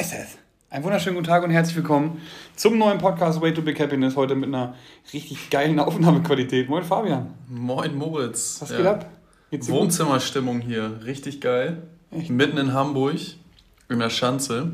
ist es. Einen wunderschönen guten Tag und herzlich willkommen zum neuen Podcast Way to Big Happiness. Heute mit einer richtig geilen Aufnahmequalität. Moin Fabian. Moin Moritz. Was geht ab? Wohnzimmerstimmung hier, richtig geil. Echt? Mitten in Hamburg, in der Schanze.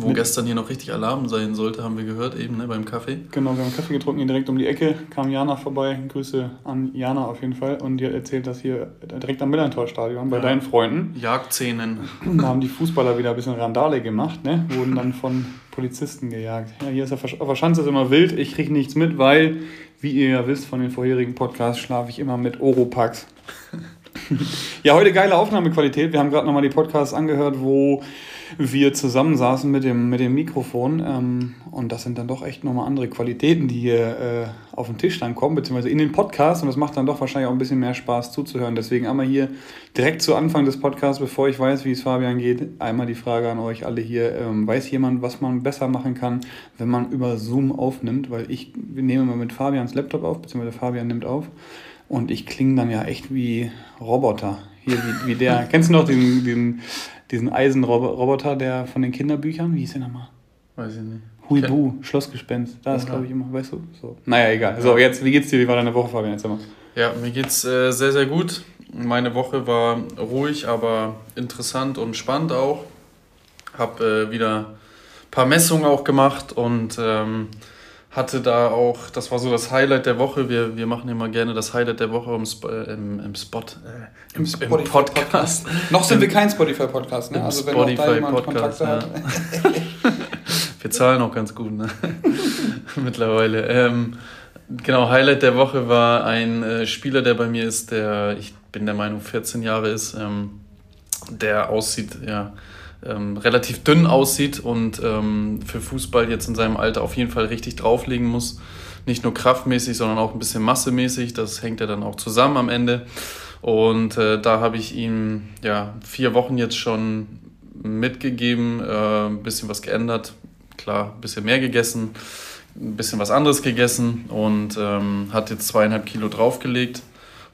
Wo gestern hier noch richtig Alarm sein sollte, haben wir gehört eben ne, beim Kaffee. Genau, wir haben Kaffee getrunken, hier direkt um die Ecke kam Jana vorbei. Grüße an Jana auf jeden Fall. Und die hat erzählt, dass hier direkt am Millantor-Stadion bei ja. deinen Freunden. Jagdszenen. Da haben die Fußballer wieder ein bisschen Randale gemacht, ne? Wurden dann von Polizisten gejagt. Ja, hier ist auf der Schanze ist immer wild. Ich kriege nichts mit, weil, wie ihr ja wisst von den vorherigen Podcasts, schlafe ich immer mit Oropax. ja, heute geile Aufnahmequalität. Wir haben gerade nochmal die Podcasts angehört, wo wir zusammensaßen mit dem, mit dem Mikrofon. Ähm, und das sind dann doch echt nochmal andere Qualitäten, die hier äh, auf den Tisch dann kommen, beziehungsweise in den Podcast. Und das macht dann doch wahrscheinlich auch ein bisschen mehr Spaß zuzuhören. Deswegen einmal hier direkt zu Anfang des Podcasts, bevor ich weiß, wie es Fabian geht, einmal die Frage an euch alle hier. Ähm, weiß jemand, was man besser machen kann, wenn man über Zoom aufnimmt? Weil ich nehme mal mit Fabians Laptop auf, beziehungsweise Fabian nimmt auf. Und ich klinge dann ja echt wie Roboter. Hier, wie, wie der. Kennst du noch den, den diesen Eisenroboter, der von den Kinderbüchern, wie hieß der nochmal? Weiß ich nicht. Huibu, Schlossgespenst. Da ist, glaube ich, immer, weißt du? So. Naja, egal. So, jetzt, wie geht's dir? Wie war deine Woche, Fabian? Erzähl mal. Ja, mir geht's äh, sehr, sehr gut. Meine Woche war ruhig, aber interessant und spannend auch. Hab äh, wieder ein paar Messungen auch gemacht und ähm, hatte da auch, das war so das Highlight der Woche. Wir, wir machen immer gerne das Highlight der Woche im, Sp im, im Spot, äh, im, im, im Podcast. Noch sind wir kein Spotify-Podcast, ne? Also wenn Spotify da jemand Podcast, ja. hat. wir zahlen auch ganz gut, ne? Mittlerweile. Ähm, genau, Highlight der Woche war ein äh, Spieler, der bei mir ist, der, ich bin der Meinung, 14 Jahre ist, ähm, der aussieht, ja, ähm, relativ dünn aussieht und ähm, für Fußball jetzt in seinem Alter auf jeden Fall richtig drauflegen muss. Nicht nur kraftmäßig, sondern auch ein bisschen massemäßig. Das hängt ja dann auch zusammen am Ende. Und äh, da habe ich ihm ja vier Wochen jetzt schon mitgegeben, äh, ein bisschen was geändert. Klar, ein bisschen mehr gegessen, ein bisschen was anderes gegessen und ähm, hat jetzt zweieinhalb Kilo draufgelegt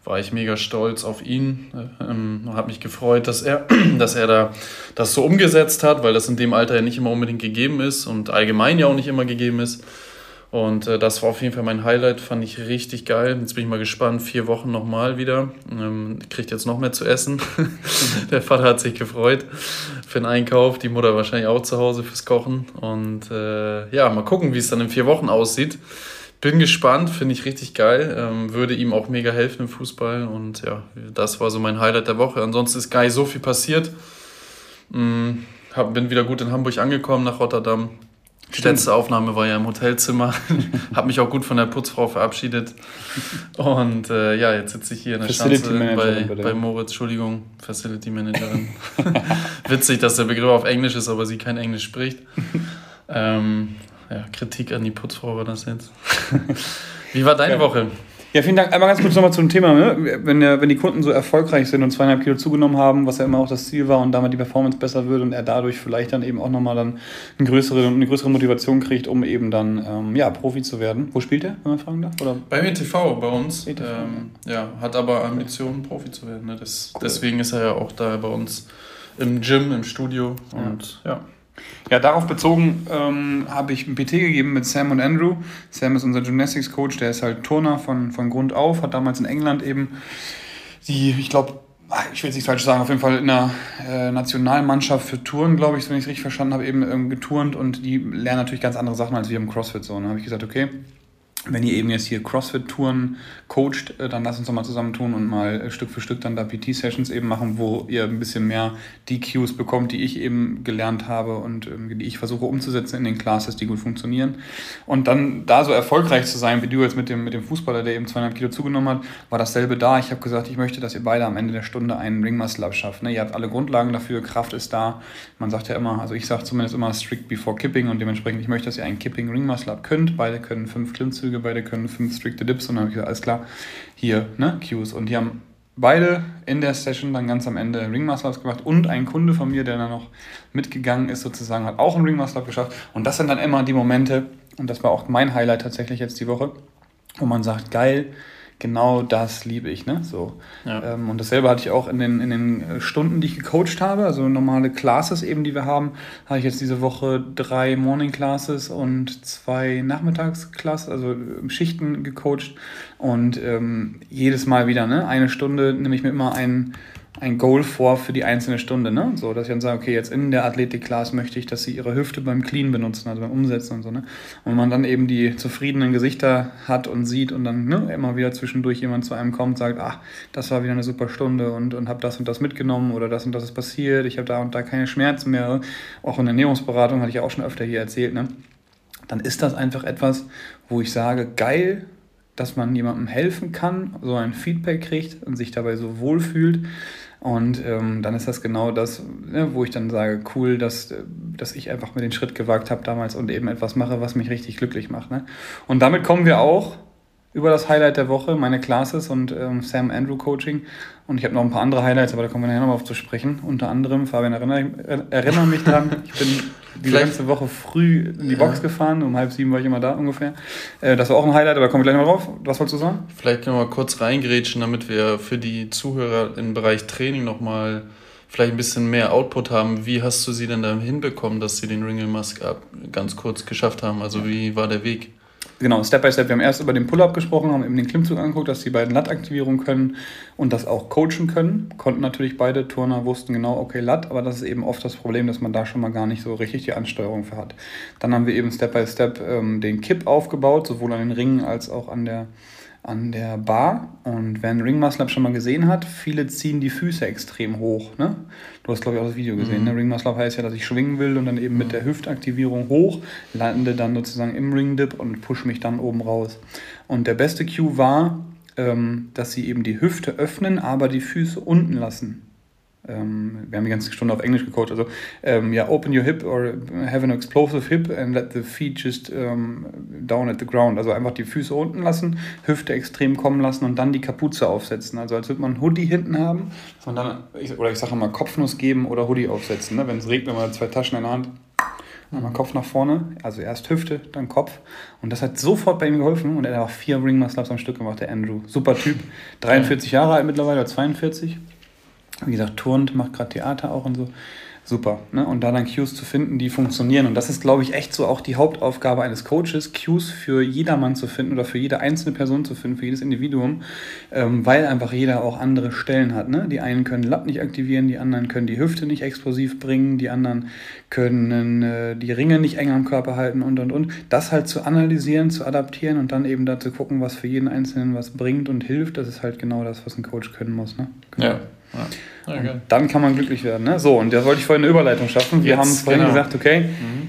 war ich mega stolz auf ihn. Ähm, habe mich gefreut, dass er, dass er da das so umgesetzt hat, weil das in dem Alter ja nicht immer unbedingt gegeben ist und allgemein ja auch nicht immer gegeben ist. Und äh, das war auf jeden Fall mein Highlight, fand ich richtig geil. Jetzt bin ich mal gespannt, vier Wochen nochmal wieder. Ähm, kriegt jetzt noch mehr zu essen. Der Vater hat sich gefreut für den Einkauf, die Mutter wahrscheinlich auch zu Hause fürs Kochen. Und äh, ja, mal gucken, wie es dann in vier Wochen aussieht bin gespannt, finde ich richtig geil. Ähm, würde ihm auch mega helfen im Fußball. Und ja, das war so mein Highlight der Woche. Ansonsten ist gar nicht so viel passiert. Ähm, hab, bin wieder gut in Hamburg angekommen nach Rotterdam. Die letzte Aufnahme war ja im Hotelzimmer. habe mich auch gut von der Putzfrau verabschiedet. Und äh, ja, jetzt sitze ich hier in der Schanze bei, bei Moritz, Entschuldigung, Facility Managerin. Witzig, dass der Begriff auf Englisch ist, aber sie kein Englisch spricht. Ähm, ja, Kritik an die Putzfrau war das jetzt. Wie war deine ja. Woche? Ja, vielen Dank. Einmal ganz kurz nochmal zum Thema. Ne? Wenn, wenn die Kunden so erfolgreich sind und zweieinhalb Kilo zugenommen haben, was ja immer auch das Ziel war und damit die Performance besser wird und er dadurch vielleicht dann eben auch nochmal dann eine größere, eine größere Motivation kriegt, um eben dann ähm, ja, Profi zu werden. Wo spielt er, wenn man fragen darf? Oder? Bei mir TV, bei uns. ETV, ähm, ja, hat aber Ambitionen, Profi zu werden. Ne? Das, cool. Deswegen ist er ja auch da bei uns im Gym, im Studio und ja. ja. Ja, darauf bezogen ähm, habe ich ein PT gegeben mit Sam und Andrew. Sam ist unser Gymnastics Coach, der ist halt Turner von, von Grund auf, hat damals in England eben die, ich glaube, ich will es nicht falsch sagen, auf jeden Fall in der äh, Nationalmannschaft für Touren, glaube ich, wenn ich es richtig verstanden habe, eben ähm, geturnt und die lernen natürlich ganz andere Sachen als wir im CrossFit. So, und dann habe ich gesagt, okay, wenn ihr eben jetzt hier CrossFit-Touren coacht, äh, dann lasst uns doch mal zusammentun und mal äh, Stück für Stück dann da PT-Sessions eben machen, wo ihr ein bisschen mehr die Cues bekommt, die ich eben gelernt habe und ähm, die ich versuche umzusetzen in den Classes, die gut funktionieren. Und dann da so erfolgreich zu sein, wie du jetzt mit dem, mit dem Fußballer, der eben zweieinhalb Kilo zugenommen hat, war dasselbe da. Ich habe gesagt, ich möchte, dass ihr beide am Ende der Stunde einen Ring Muscle Up schafft. Ne? Ihr habt alle Grundlagen dafür, Kraft ist da. Man sagt ja immer, also ich sage zumindest immer strict before kipping und dementsprechend, ich möchte, dass ihr einen Kipping Ring Muscle Up könnt. Beide können fünf Klimmzüge Züge, beide können fünf strikte Dips und dann habe ich alles klar, hier, ne, Cues. Und die haben beide in der Session dann ganz am Ende Ring Muscle Ups gemacht und ein Kunde von mir, der dann noch mitgegangen ist, sozusagen, hat auch einen Ring Muscle Up geschafft. Und das sind dann immer die Momente, und das war auch mein Highlight tatsächlich jetzt die Woche, wo man sagt, geil, genau das liebe ich. Ne? So. Ja. Ähm, und dasselbe hatte ich auch in den, in den Stunden, die ich gecoacht habe, also normale Classes eben, die wir haben, habe ich jetzt diese Woche drei Morning Classes und zwei Nachmittagsclasses, also Schichten gecoacht. Und ähm, jedes Mal wieder, ne? Eine Stunde nehme ich mir immer einen ein Goal vor für die einzelne Stunde. Ne? So, dass ich dann sage, okay, jetzt in der Athletik-Class möchte ich, dass sie ihre Hüfte beim Clean benutzen, also beim Umsetzen und so. Ne? Und man dann eben die zufriedenen Gesichter hat und sieht und dann ne, immer wieder zwischendurch jemand zu einem kommt und sagt, ach, das war wieder eine super Stunde und, und habe das und das mitgenommen oder das und das ist passiert, ich habe da und da keine Schmerzen mehr. Auch in der Ernährungsberatung hatte ich auch schon öfter hier erzählt. Ne? Dann ist das einfach etwas, wo ich sage, geil, dass man jemandem helfen kann, so ein Feedback kriegt und sich dabei so wohlfühlt und ähm, dann ist das genau das, ne, wo ich dann sage, cool, dass, dass ich einfach mir den Schritt gewagt habe damals und eben etwas mache, was mich richtig glücklich macht. Ne? Und damit kommen wir auch über das Highlight der Woche, meine Classes und ähm, Sam Andrew Coaching. Und ich habe noch ein paar andere Highlights, aber da kommen wir nachher nochmal auf zu sprechen. Unter anderem, Fabian, erinnere, erinnere mich dran, ich bin die ganze Woche früh in die Box ja. gefahren, um halb sieben war ich immer da ungefähr. Äh, das war auch ein Highlight, aber kommen wir gleich mal drauf. Was wolltest du sagen? Vielleicht können wir mal kurz reingrätschen, damit wir für die Zuhörer im Bereich Training nochmal vielleicht ein bisschen mehr Output haben. Wie hast du sie denn da hinbekommen, dass sie den Ringle Mask ganz kurz geschafft haben? Also wie war der Weg? Genau, Step by Step. Wir haben erst über den Pull-Up gesprochen, haben eben den Klimmzug angeguckt, dass die beiden Lat-Aktivierung können und das auch coachen können. Konnten natürlich beide Turner, wussten genau, okay, Lat, aber das ist eben oft das Problem, dass man da schon mal gar nicht so richtig die Ansteuerung für hat. Dann haben wir eben Step by Step ähm, den Kipp aufgebaut, sowohl an den Ringen als auch an der an der Bar und wer einen Ring Muscle Up schon mal gesehen hat, viele ziehen die Füße extrem hoch. Ne? Du hast, glaube ich, auch das Video gesehen. Mhm. Ne? Ring Muscle Up heißt ja, dass ich schwingen will und dann eben mhm. mit der Hüftaktivierung hoch, lande dann sozusagen im Ring Dip und push mich dann oben raus. Und der beste Cue war, ähm, dass sie eben die Hüfte öffnen, aber die Füße unten lassen. Ähm, wir haben die ganze Stunde auf Englisch gecoacht. Also, ähm, ja, open your hip or have an explosive hip and let the feet just um, down at the ground. Also einfach die Füße unten lassen, Hüfte extrem kommen lassen und dann die Kapuze aufsetzen. Also als würde man einen Hoodie hinten haben, dass dann, oder ich sage mal Kopfnuss geben oder Hoodie aufsetzen. Ne? Wenn es regnet, man zwei Taschen in der Hand, Einmal Kopf nach vorne, also erst Hüfte, dann Kopf. Und das hat sofort bei ihm geholfen. Und er hat auch vier Ring am Stück gemacht, der Andrew. Super Typ. 43 Jahre alt mittlerweile, oder 42 wie gesagt, turnt, macht gerade Theater auch und so. Super. Ne? Und da dann Cues zu finden, die funktionieren. Und das ist, glaube ich, echt so auch die Hauptaufgabe eines Coaches, Cues für jedermann zu finden oder für jede einzelne Person zu finden, für jedes Individuum, ähm, weil einfach jeder auch andere Stellen hat. Ne? Die einen können Latt nicht aktivieren, die anderen können die Hüfte nicht explosiv bringen, die anderen können äh, die Ringe nicht eng am Körper halten und und und. Das halt zu analysieren, zu adaptieren und dann eben da zu gucken, was für jeden Einzelnen was bringt und hilft, das ist halt genau das, was ein Coach können muss. Ne? Genau. Ja. Ja. Okay. Dann kann man glücklich werden. Ne? So, und da wollte ich vorhin eine Überleitung schaffen. Wir Jetzt, haben vorhin genau. gesagt, okay, mhm.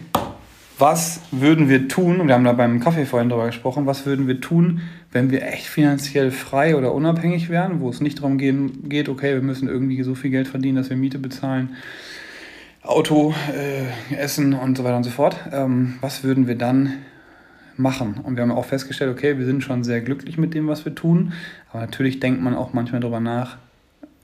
was würden wir tun, und wir haben da beim Kaffee vorhin darüber gesprochen, was würden wir tun, wenn wir echt finanziell frei oder unabhängig wären, wo es nicht darum gehen, geht, okay, wir müssen irgendwie so viel Geld verdienen, dass wir Miete bezahlen, Auto, äh, Essen und so weiter und so fort. Ähm, was würden wir dann machen. Und wir haben auch festgestellt, okay, wir sind schon sehr glücklich mit dem, was wir tun. Aber natürlich denkt man auch manchmal darüber nach,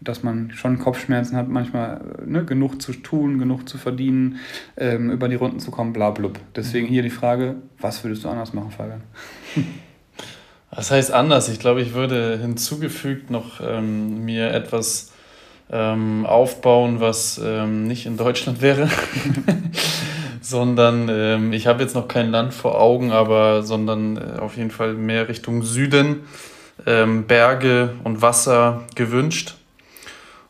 dass man schon Kopfschmerzen hat, manchmal ne, genug zu tun, genug zu verdienen, ähm, über die Runden zu kommen, bla blub. Deswegen hier die Frage, was würdest du anders machen, Fabian? Was heißt anders? Ich glaube, ich würde hinzugefügt noch ähm, mir etwas ähm, aufbauen, was ähm, nicht in Deutschland wäre, sondern ähm, ich habe jetzt noch kein Land vor Augen, aber sondern äh, auf jeden Fall mehr Richtung Süden, ähm, Berge und Wasser gewünscht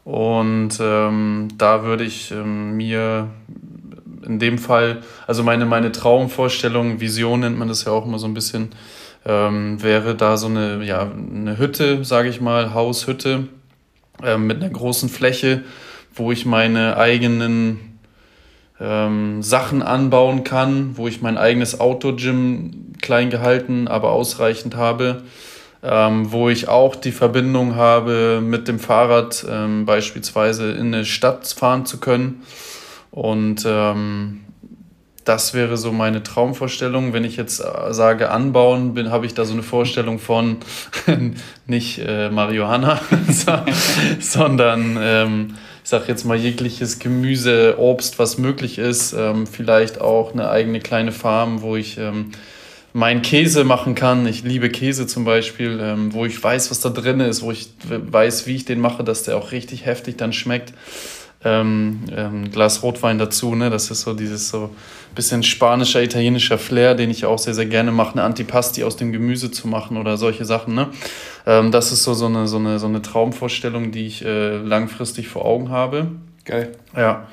und ähm, da würde ich ähm, mir in dem Fall, also meine, meine Traumvorstellung, Vision nennt man das ja auch immer so ein bisschen, ähm, wäre da so eine, ja, eine Hütte, sage ich mal, Haushütte äh, mit einer großen Fläche, wo ich meine eigenen ähm, Sachen anbauen kann, wo ich mein eigenes Outdoor-Gym klein gehalten, aber ausreichend habe ähm, wo ich auch die Verbindung habe, mit dem Fahrrad ähm, beispielsweise in eine Stadt fahren zu können. Und ähm, das wäre so meine Traumvorstellung. Wenn ich jetzt äh, sage anbauen, bin, habe ich da so eine Vorstellung von nicht äh, Marihuana, sondern ähm, ich sage jetzt mal jegliches Gemüse, Obst, was möglich ist. Ähm, vielleicht auch eine eigene kleine Farm, wo ich ähm, mein Käse machen kann. Ich liebe Käse zum Beispiel, ähm, wo ich weiß, was da drin ist, wo ich weiß, wie ich den mache, dass der auch richtig heftig dann schmeckt. Ähm, ähm, Glas Rotwein dazu, ne? Das ist so dieses so bisschen spanischer, italienischer Flair, den ich auch sehr, sehr gerne mache, eine Antipasti aus dem Gemüse zu machen oder solche Sachen, ne? Ähm, das ist so, so, eine, so, eine, so eine Traumvorstellung, die ich äh, langfristig vor Augen habe. Geil. Ja.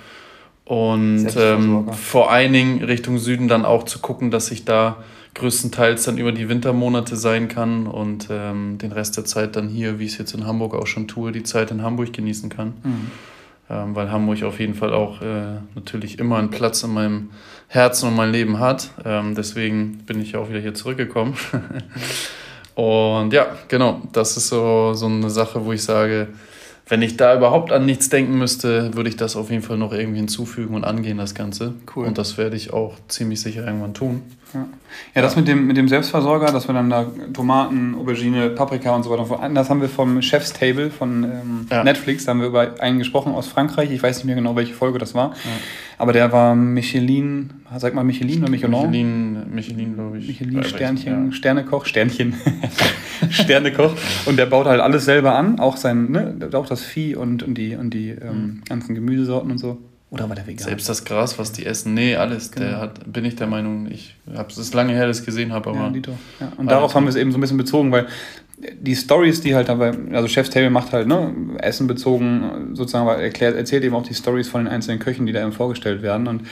Und ähm, vor allen Dingen Richtung Süden dann auch zu gucken, dass ich da größtenteils dann über die Wintermonate sein kann und ähm, den Rest der Zeit dann hier, wie ich es jetzt in Hamburg auch schon tue, die Zeit in Hamburg genießen kann. Mhm. Ähm, weil Hamburg auf jeden Fall auch äh, natürlich immer einen Platz in meinem Herzen und meinem Leben hat. Ähm, deswegen bin ich auch wieder hier zurückgekommen. und ja, genau, das ist so, so eine Sache, wo ich sage, wenn ich da überhaupt an nichts denken müsste, würde ich das auf jeden Fall noch irgendwie hinzufügen und angehen, das Ganze. Cool. Und das werde ich auch ziemlich sicher irgendwann tun. Ja, ja das mit dem, mit dem Selbstversorger, dass wir dann da Tomaten, Aubergine, Paprika und so weiter, das haben wir vom Chef's Table von ähm, ja. Netflix, da haben wir über einen gesprochen aus Frankreich, ich weiß nicht mehr genau, welche Folge das war, ja. aber der war Michelin, sag mal Michelin oder Michelin? Michelin, Michelin glaube ich. Michelin, Sternchen, Sternekoch, Sternchen, Sternekoch und der baut halt alles selber an, auch sein, ne, auch das Vieh und, und die, und die ähm, mhm. ganzen Gemüsesorten und so. Oder war der vegan? Selbst das Gras, was die essen. Nee, alles. Genau. Der hat, bin ich der Meinung, ich habe es lange her, dass ich gesehen habe, aber. Ja, Dito. Ja. Und darauf haben wir es eben so ein bisschen bezogen, weil die Stories, die halt dabei, also Chef's Table macht halt, ne, Essen bezogen, sozusagen, erklärt, erzählt eben auch die Stories von den einzelnen Köchen, die da eben vorgestellt werden. Und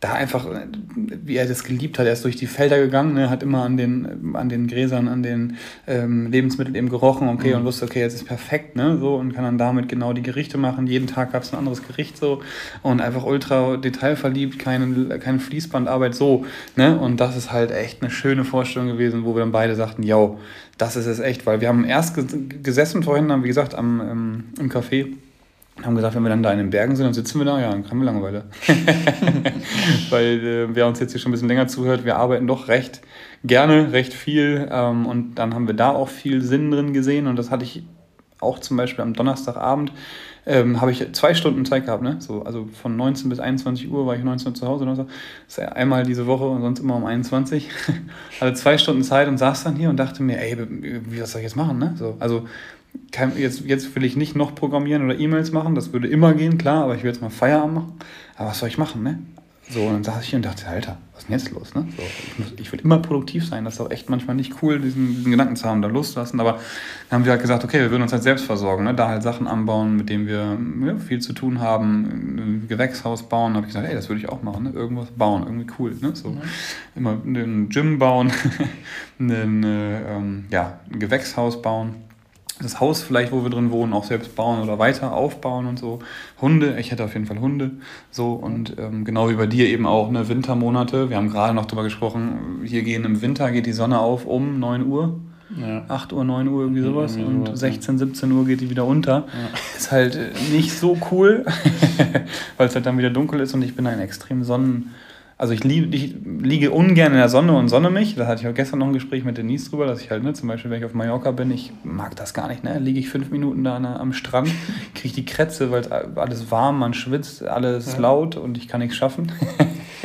da einfach, wie er das geliebt hat. Er ist durch die Felder gegangen, ne, hat immer an den, an den Gräsern, an den ähm, Lebensmitteln eben gerochen, okay, mhm. und wusste, okay, jetzt ist perfekt, ne, so, und kann dann damit genau die Gerichte machen. Jeden Tag gab es ein anderes Gericht so und einfach ultra detailverliebt, keine, keine Fließbandarbeit so, ne, und das ist halt echt eine schöne Vorstellung gewesen, wo wir dann beide sagten, yo, das ist es echt, weil wir haben erst gesessen vorhin, dann, wie gesagt, am, ähm, im Café haben gesagt, wenn wir dann da in den Bergen sind, dann sitzen wir da, ja, dann haben wir Langeweile. Weil äh, wer uns jetzt hier schon ein bisschen länger zuhört, wir arbeiten doch recht gerne, recht viel. Ähm, und dann haben wir da auch viel Sinn drin gesehen. Und das hatte ich auch zum Beispiel am Donnerstagabend, ähm, habe ich zwei Stunden Zeit gehabt. Ne? So, also von 19 bis 21 Uhr war ich 19 Uhr zu Hause. Das ist einmal diese Woche und sonst immer um 21. Hatte zwei Stunden Zeit und saß dann hier und dachte mir, ey, wie, was soll ich jetzt machen? Ne? So, also kein, jetzt, jetzt will ich nicht noch programmieren oder E-Mails machen, das würde immer gehen, klar, aber ich will jetzt mal Feierabend machen. Aber was soll ich machen, ne? So, und dann saß ich hier und dachte, Alter, was ist denn jetzt los, ne? So, ich, muss, ich will immer produktiv sein, das ist auch echt manchmal nicht cool, diesen, diesen Gedanken zu haben, da loszulassen, aber dann haben wir halt gesagt, okay, wir würden uns halt selbst versorgen, ne? da halt Sachen anbauen, mit denen wir ja, viel zu tun haben, ein Gewächshaus bauen, da habe ich gesagt, ey, das würde ich auch machen, ne? irgendwas bauen, irgendwie cool, ne? So, mhm. immer ein Gym bauen, ein, äh, ähm, ja, ein Gewächshaus bauen das Haus vielleicht, wo wir drin wohnen, auch selbst bauen oder weiter aufbauen und so. Hunde, ich hätte auf jeden Fall Hunde. So und ähm, genau wie bei dir eben auch eine Wintermonate. Wir haben gerade noch drüber gesprochen, hier gehen im Winter geht die Sonne auf um 9 Uhr. Ja. 8 Uhr, 9 Uhr, irgendwie sowas. Irgendwie und sowas, 16, 17 Uhr geht die wieder unter. Ja. Ist halt äh, nicht so cool, weil es halt dann wieder dunkel ist und ich bin ein extrem Sonnen also ich, lieb, ich liege ungern in der Sonne und sonne mich. Da hatte ich auch gestern noch ein Gespräch mit Denise drüber, dass ich halt, ne, zum Beispiel, wenn ich auf Mallorca bin, ich mag das gar nicht, ne? Liege ich fünf Minuten da am Strand, kriege die Krätze, weil alles warm, man schwitzt, alles ja. laut und ich kann nichts schaffen.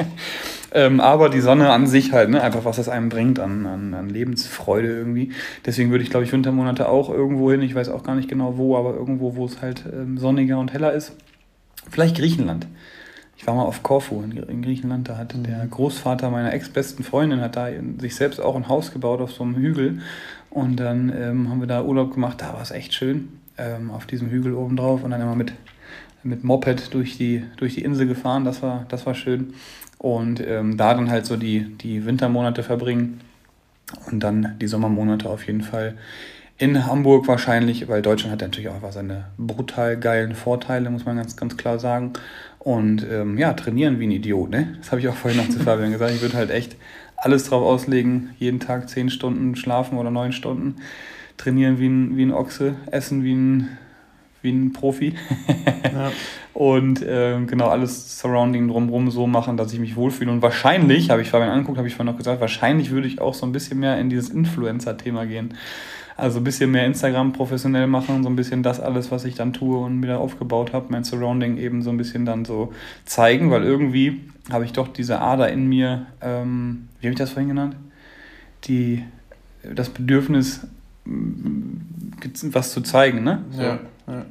ähm, aber die Sonne an sich halt, ne, einfach was das einem bringt an, an, an Lebensfreude irgendwie. Deswegen würde ich, glaube ich, Wintermonate auch irgendwo hin. Ich weiß auch gar nicht genau wo, aber irgendwo, wo es halt ähm, sonniger und heller ist. Vielleicht Griechenland. Ich war mal auf Korfu in, Griechenland, da hat der Großvater meiner ex-besten Freundin hat da sich selbst auch ein Haus gebaut auf so einem Hügel. Und dann ähm, haben wir da Urlaub gemacht, da war es echt schön, ähm, auf diesem Hügel oben drauf und dann immer mit, mit Moped durch die, durch die Insel gefahren, das war, das war schön. Und ähm, da dann halt so die, die Wintermonate verbringen und dann die Sommermonate auf jeden Fall in Hamburg wahrscheinlich, weil Deutschland hat natürlich auch einfach seine brutal geilen Vorteile, muss man ganz, ganz klar sagen. Und ähm, ja, trainieren wie ein Idiot, ne? Das habe ich auch vorhin noch zu Fabian gesagt. Ich würde halt echt alles drauf auslegen, jeden Tag zehn Stunden schlafen oder neun Stunden, trainieren wie ein, wie ein Ochse, essen wie ein, wie ein Profi. ja. Und ähm, genau alles Surrounding drumherum so machen, dass ich mich wohlfühle. Und wahrscheinlich, habe ich Fabian angeguckt, habe ich vorhin noch gesagt, wahrscheinlich würde ich auch so ein bisschen mehr in dieses Influencer-Thema gehen. Also ein bisschen mehr Instagram professionell machen, so ein bisschen das alles, was ich dann tue und wieder aufgebaut habe, mein Surrounding eben so ein bisschen dann so zeigen, weil irgendwie habe ich doch diese Ader in mir, ähm, wie habe ich das vorhin genannt? die, das Bedürfnis, was zu zeigen, ne? So. Ja, ja.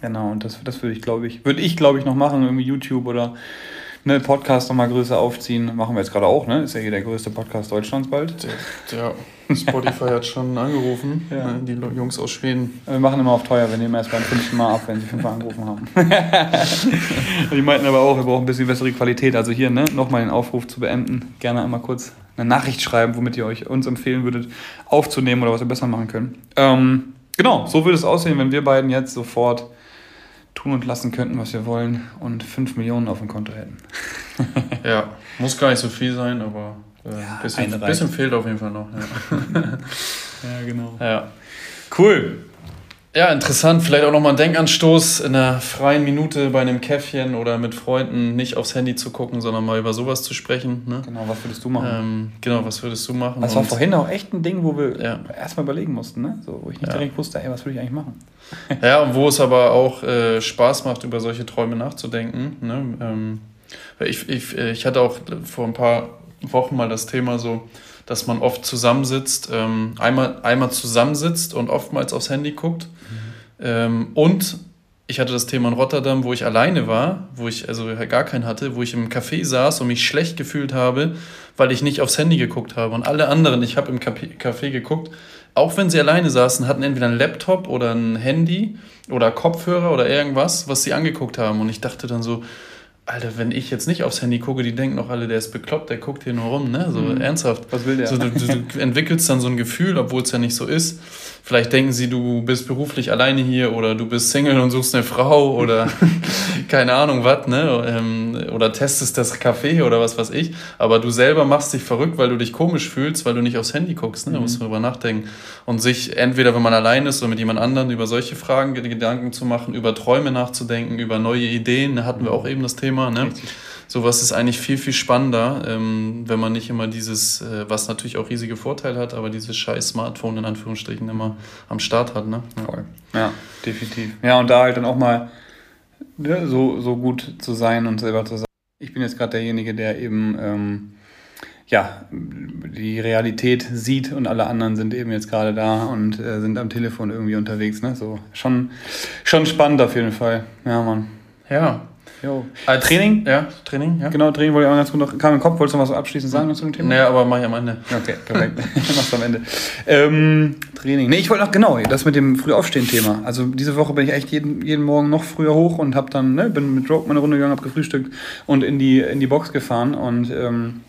Genau, und das, das würde ich, glaube ich, würde ich, glaube ich, noch machen, irgendwie YouTube oder ne, Podcast nochmal größer aufziehen. Machen wir jetzt gerade auch, ne? Ist ja hier der größte Podcast Deutschlands bald. Ja, Spotify hat schon angerufen, ja. Ne, die Jungs aus Schweden. Wir machen immer auf teuer, wir nehmen erst beim fünften Mal ab, wenn sie fünfmal angerufen haben. die meinten aber auch, wir brauchen ein bisschen bessere Qualität. Also hier, ne, nochmal den Aufruf zu beenden. Gerne einmal kurz eine Nachricht schreiben, womit ihr euch uns empfehlen würdet, aufzunehmen oder was wir besser machen können. Ähm, genau, so würde es aussehen, wenn wir beiden jetzt sofort tun und lassen könnten, was wir wollen und 5 Millionen auf dem Konto hätten. ja, muss gar nicht so viel sein, aber äh, ja, ein bisschen, bisschen fehlt auf jeden Fall noch. Ja, ja genau. Ja. Cool. Ja, interessant. Vielleicht auch nochmal ein Denkanstoß in einer freien Minute bei einem Käffchen oder mit Freunden nicht aufs Handy zu gucken, sondern mal über sowas zu sprechen. Ne? Genau, was würdest du machen? Ähm, genau, was würdest du machen? Das war vorhin auch echt ein Ding, wo wir ja. erstmal überlegen mussten, ne? so, wo ich nicht ja. direkt wusste, ey, was würde ich eigentlich machen? ja, und wo es aber auch äh, Spaß macht, über solche Träume nachzudenken. Ne? Ähm, ich, ich, ich hatte auch vor ein paar Wochen mal das Thema so, dass man oft zusammensitzt, ähm, einmal, einmal zusammensitzt und oftmals aufs Handy guckt. Mhm. Ähm, und ich hatte das Thema in Rotterdam, wo ich alleine war, wo ich also gar keinen hatte, wo ich im Café saß und mich schlecht gefühlt habe, weil ich nicht aufs Handy geguckt habe. Und alle anderen, ich habe im Café geguckt, auch wenn sie alleine saßen, hatten entweder einen Laptop oder ein Handy oder Kopfhörer oder irgendwas, was sie angeguckt haben. Und ich dachte dann so, Alter, wenn ich jetzt nicht aufs Handy gucke, die denken noch alle, der ist bekloppt, der guckt hier nur rum, ne? So mhm. ernsthaft. Was will der? So, du, du, entwickelst dann so ein Gefühl, obwohl es ja nicht so ist. Vielleicht denken sie, du bist beruflich alleine hier oder du bist Single und suchst eine Frau oder keine Ahnung was, ne? Ähm, oder testest das Café oder was weiß ich. Aber du selber machst dich verrückt, weil du dich komisch fühlst, weil du nicht aufs Handy guckst, ne? Da musst du drüber nachdenken. Und sich entweder, wenn man allein ist oder mit jemand anderem über solche Fragen Gedanken zu machen, über Träume nachzudenken, über neue Ideen, da hatten wir auch eben das Thema, ne? Richtig sowas ist eigentlich viel, viel spannender, ähm, wenn man nicht immer dieses, äh, was natürlich auch riesige Vorteile hat, aber dieses scheiß Smartphone in Anführungsstrichen immer am Start hat. Ne? Ja. Ja, definitiv. Ja, und da halt dann auch mal ne, so, so gut zu sein und selber zu sein. Ich bin jetzt gerade derjenige, der eben ähm, ja, die Realität sieht und alle anderen sind eben jetzt gerade da und äh, sind am Telefon irgendwie unterwegs. Ne? So, schon, schon spannend auf jeden Fall. Ja, Mann. Ja, Jo. Als Training? Ja, Training, ja. Genau, Training wollte ich auch ganz gut noch. Kam im Kopf, wolltest du noch was abschließend sagen zu dem Thema? Naja, aber mach ich am Ende. Okay, perfekt. Machst du am Ende. Ähm, Training. Nee, ich wollte noch, genau, das mit dem Frühaufstehen-Thema. Also diese Woche bin ich echt jeden, jeden Morgen noch früher hoch und hab dann, ne, bin mit Rope meine Runde gegangen, hab gefrühstückt und in die, in die Box gefahren und ähm,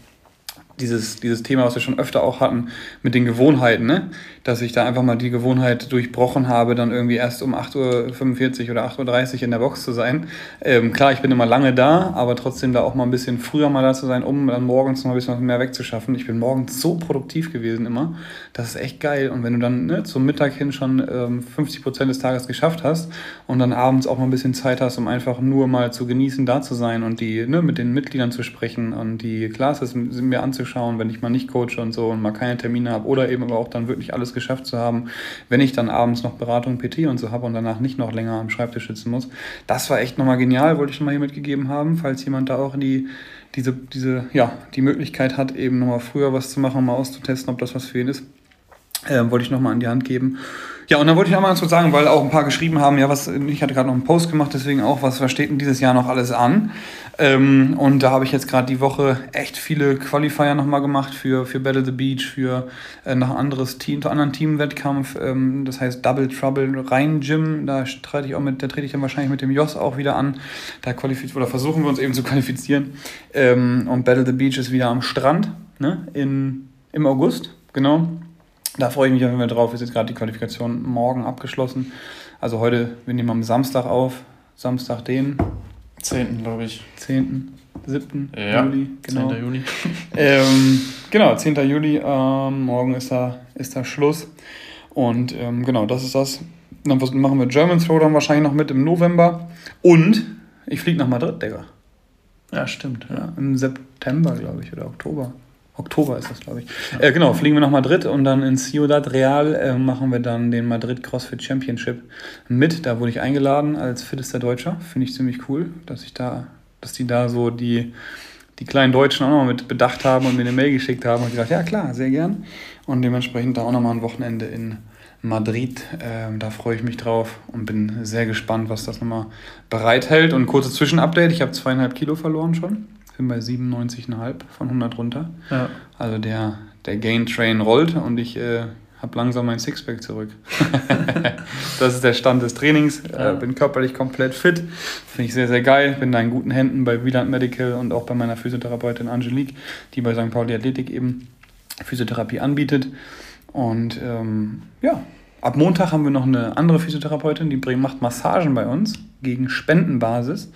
dieses, dieses Thema, was wir schon öfter auch hatten, mit den Gewohnheiten, ne? dass ich da einfach mal die Gewohnheit durchbrochen habe, dann irgendwie erst um 8.45 Uhr oder 8.30 Uhr in der Box zu sein. Ähm, klar, ich bin immer lange da, aber trotzdem da auch mal ein bisschen früher mal da zu sein, um dann morgens noch ein bisschen mehr wegzuschaffen. Ich bin morgens so produktiv gewesen immer. Das ist echt geil. Und wenn du dann ne, zum Mittag hin schon ähm, 50 Prozent des Tages geschafft hast und dann abends auch mal ein bisschen Zeit hast, um einfach nur mal zu genießen, da zu sein und die ne, mit den Mitgliedern zu sprechen und die Classes mir anzuschauen, wenn ich mal nicht coache und so und mal keine Termine habe oder eben aber auch dann wirklich alles geschafft zu haben, wenn ich dann abends noch Beratung PT und so habe und danach nicht noch länger am Schreibtisch sitzen muss. Das war echt nochmal genial, wollte ich schon mal hier mitgegeben haben, falls jemand da auch die, diese, diese, ja, die Möglichkeit hat, eben nochmal früher was zu machen, mal auszutesten, ob das was für ihn ist. Ähm, wollte ich nochmal an die Hand geben. Ja, und dann wollte ich noch mal ganz kurz sagen, weil auch ein paar geschrieben haben, ja, was, ich hatte gerade noch einen Post gemacht, deswegen auch, was, was steht denn dieses Jahr noch alles an? Ähm, und da habe ich jetzt gerade die Woche echt viele Qualifier nochmal gemacht für, für Battle the Beach, für äh, noch anderes Team, einen anderen Teamwettkampf, ähm, das heißt Double Trouble Rhein Gym, da trete ich auch mit, da trete ich dann wahrscheinlich mit dem Joss auch wieder an. Da qualifizieren oder versuchen wir uns eben zu qualifizieren. Ähm, und Battle the Beach ist wieder am Strand, ne, in, im August, genau. Da freue ich mich auf jeden Fall drauf. Ist jetzt gerade die Qualifikation morgen abgeschlossen. Also heute, wir nehmen am Samstag auf. Samstag den 10. glaube ich. 10. 7. Ja, Juli, genau. 10. Juli. ähm, genau, 10. Juli. Ähm, morgen ist da, ist da Schluss. Und ähm, genau, das ist das. Dann machen wir German Throwdown wahrscheinlich noch mit im November. Und ich fliege nach Madrid, Digga. Ja, stimmt. Ja, Im September, glaube ich, oder Oktober. Oktober ist das, glaube ich. Ja. Äh, genau, fliegen wir nach Madrid und dann in Ciudad Real äh, machen wir dann den Madrid CrossFit Championship mit. Da wurde ich eingeladen als fittester Deutscher. Finde ich ziemlich cool, dass ich da, dass die da so die, die kleinen Deutschen auch noch mit bedacht haben und mir eine Mail geschickt haben und gesagt, ja klar, sehr gern. Und dementsprechend da auch nochmal ein Wochenende in Madrid. Ähm, da freue ich mich drauf und bin sehr gespannt, was das nochmal bereithält. Und kurzes Zwischenupdate, ich habe zweieinhalb Kilo verloren schon. Bin bei 97,5 von 100 runter. Ja. Also der, der Gain Train rollt und ich äh, habe langsam mein Sixpack zurück. das ist der Stand des Trainings. Äh, ja. Äh, bin körperlich komplett fit. Finde ich sehr, sehr geil. Bin da in guten Händen bei Wieland Medical und auch bei meiner Physiotherapeutin Angelique, die bei St. Pauli Athletik eben Physiotherapie anbietet. Und ähm, ja, ab Montag haben wir noch eine andere Physiotherapeutin, die macht Massagen bei uns gegen Spendenbasis.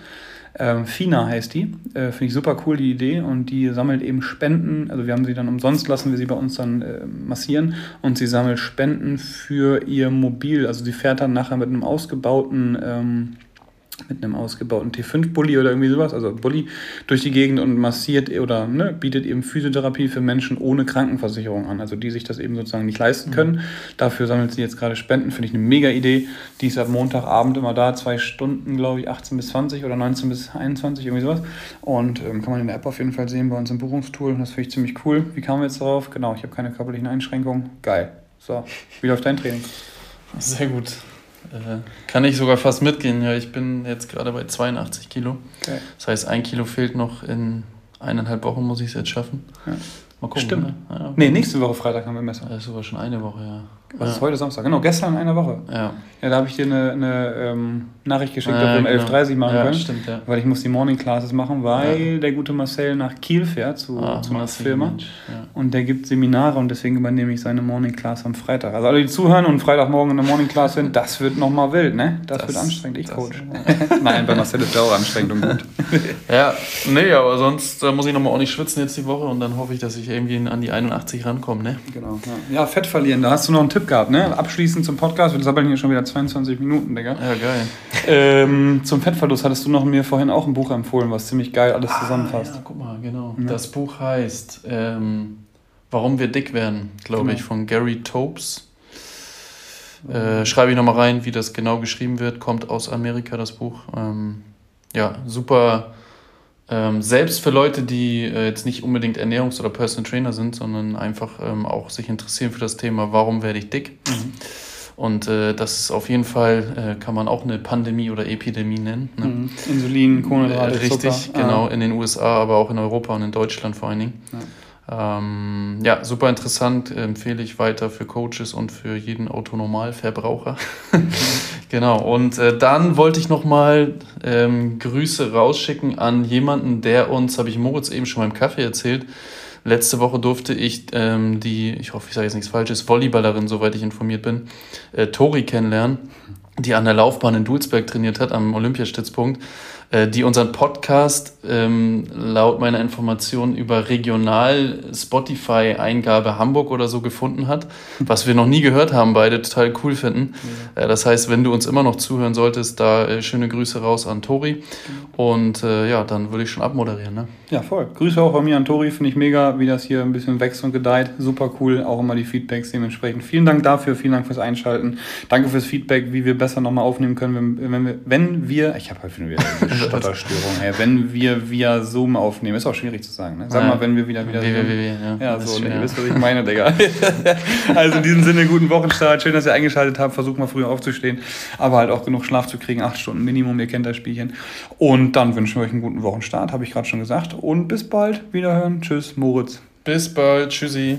Ähm, Fina heißt die. Äh, Finde ich super cool, die Idee. Und die sammelt eben Spenden. Also wir haben sie dann umsonst, lassen wir sie bei uns dann äh, massieren. Und sie sammelt Spenden für ihr Mobil. Also sie fährt dann nachher mit einem ausgebauten ähm, mit einem ausgebauten T5-Bully oder irgendwie sowas, also Bully, durch die Gegend und massiert oder ne, bietet eben Physiotherapie für Menschen ohne Krankenversicherung an, also die sich das eben sozusagen nicht leisten können. Mhm. Dafür sammelt sie jetzt gerade Spenden, finde ich eine mega Idee. Die ist ab Montagabend immer da, zwei Stunden, glaube ich, 18 bis 20 oder 19 bis 21, irgendwie sowas. Und ähm, kann man in der App auf jeden Fall sehen bei uns im Buchungstool. Das finde ich ziemlich cool. Wie kamen wir jetzt darauf? Genau, ich habe keine körperlichen Einschränkungen. Geil. So, wie läuft dein Training? Sehr gut. Äh, kann ich sogar fast mitgehen. Ja, ich bin jetzt gerade bei 82 Kilo. Okay. Das heißt, ein Kilo fehlt noch. In eineinhalb Wochen muss ich es jetzt schaffen. Ja. Mal gucken. Stimmt. Ne? Ja, nee, nächste Woche Freitag haben wir Messer. Das ist sogar schon eine Woche, ja. Was ja. ist heute Samstag? Genau, gestern in einer Woche. Ja. Ja, da habe ich dir eine, eine ähm, Nachricht geschickt, ja, ob wir um genau. 11.30 Uhr machen ja, können. Stimmt, ja. Weil ich muss die Morning Classes machen, weil der gute Marcel nach Kiel fährt zu, ah, zu einer Firma. Und der gibt Seminare und deswegen übernehme ich seine Morning Class am Freitag. Also alle, die zuhören und Freitagmorgen in der Morning Class sind, das wird nochmal wild, ne? Das, das, wird anstrengend. Ich coach. Nein, bei Marcel ist auch anstrengend und gut. ja, nee, aber sonst äh, muss ich nochmal auch nicht schwitzen jetzt die Woche und dann hoffe ich, dass ich irgendwie an die 81 rankomme, ne? Genau. Ja. Fett verlieren, da hast du noch einen Tipp gehabt, ne? Abschließend zum Podcast, wir sabbeln hier schon wieder 22 Minuten, Digga. Ja, geil. Ähm, zum Fettverlust hattest du noch mir vorhin auch ein Buch empfohlen, was ziemlich geil alles ah, zusammenfasst. Ja, guck mal, genau. Ja. Das Buch heißt ähm, Warum wir dick werden, glaube genau. ich, von Gary Topes. Äh, schreibe ich nochmal rein, wie das genau geschrieben wird. Kommt aus Amerika, das Buch. Ähm, ja, super. Ähm, selbst für Leute, die äh, jetzt nicht unbedingt Ernährungs- oder Personal Trainer sind, sondern einfach ähm, auch sich interessieren für das Thema, warum werde ich dick? Mhm. Und äh, das ist auf jeden Fall, äh, kann man auch eine Pandemie oder Epidemie nennen. Ne? Mhm. Insulin, Kohlenhydrate, äh, Richtig, Zucker. genau, ah. in den USA, aber auch in Europa und in Deutschland vor allen Dingen. Ja, ähm, ja super interessant, empfehle ich weiter für Coaches und für jeden Autonormalverbraucher. genau, und äh, dann wollte ich nochmal ähm, Grüße rausschicken an jemanden, der uns, habe ich Moritz eben schon beim Kaffee erzählt, Letzte Woche durfte ich ähm, die, ich hoffe, ich sage jetzt nichts Falsches, Volleyballerin, soweit ich informiert bin, äh, Tori kennenlernen, die an der Laufbahn in Dulsberg trainiert hat, am Olympiastützpunkt. Äh, die unseren Podcast ähm, laut meiner Information über regional Spotify-Eingabe Hamburg oder so gefunden hat, was wir noch nie gehört haben, beide total cool finden. Ja. Äh, das heißt, wenn du uns immer noch zuhören solltest, da äh, schöne Grüße raus an Tori. Und äh, ja, dann würde ich schon abmoderieren. Ne? Ja, voll. Grüße auch von mir an Tori, finde ich mega, wie das hier ein bisschen wächst und gedeiht. Super cool, auch immer die Feedbacks dementsprechend. Vielen Dank dafür, vielen Dank fürs Einschalten. Danke fürs Feedback, wie wir besser nochmal aufnehmen können, wenn, wenn wir, wenn wir ich habe heute wieder Stotterstörung. Ey. Wenn wir via Zoom aufnehmen, ist auch schwierig zu sagen. Ne? Sag ja. mal, wenn wir wieder wieder. Wie, wie, wie, ja, ja so, ne, ihr wisst, was ich meine, Digga. also in diesem Sinne, guten Wochenstart. Schön, dass ihr eingeschaltet habt. Versucht mal früher aufzustehen, aber halt auch genug Schlaf zu kriegen. Acht Stunden Minimum, ihr kennt das Spielchen. Und dann wünschen wir euch einen guten Wochenstart, habe ich gerade schon gesagt. Und bis bald. Wiederhören. Tschüss, Moritz. Bis bald. Tschüssi.